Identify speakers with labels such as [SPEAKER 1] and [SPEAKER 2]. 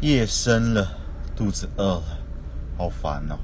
[SPEAKER 1] 夜深了，肚子饿了，好烦哦。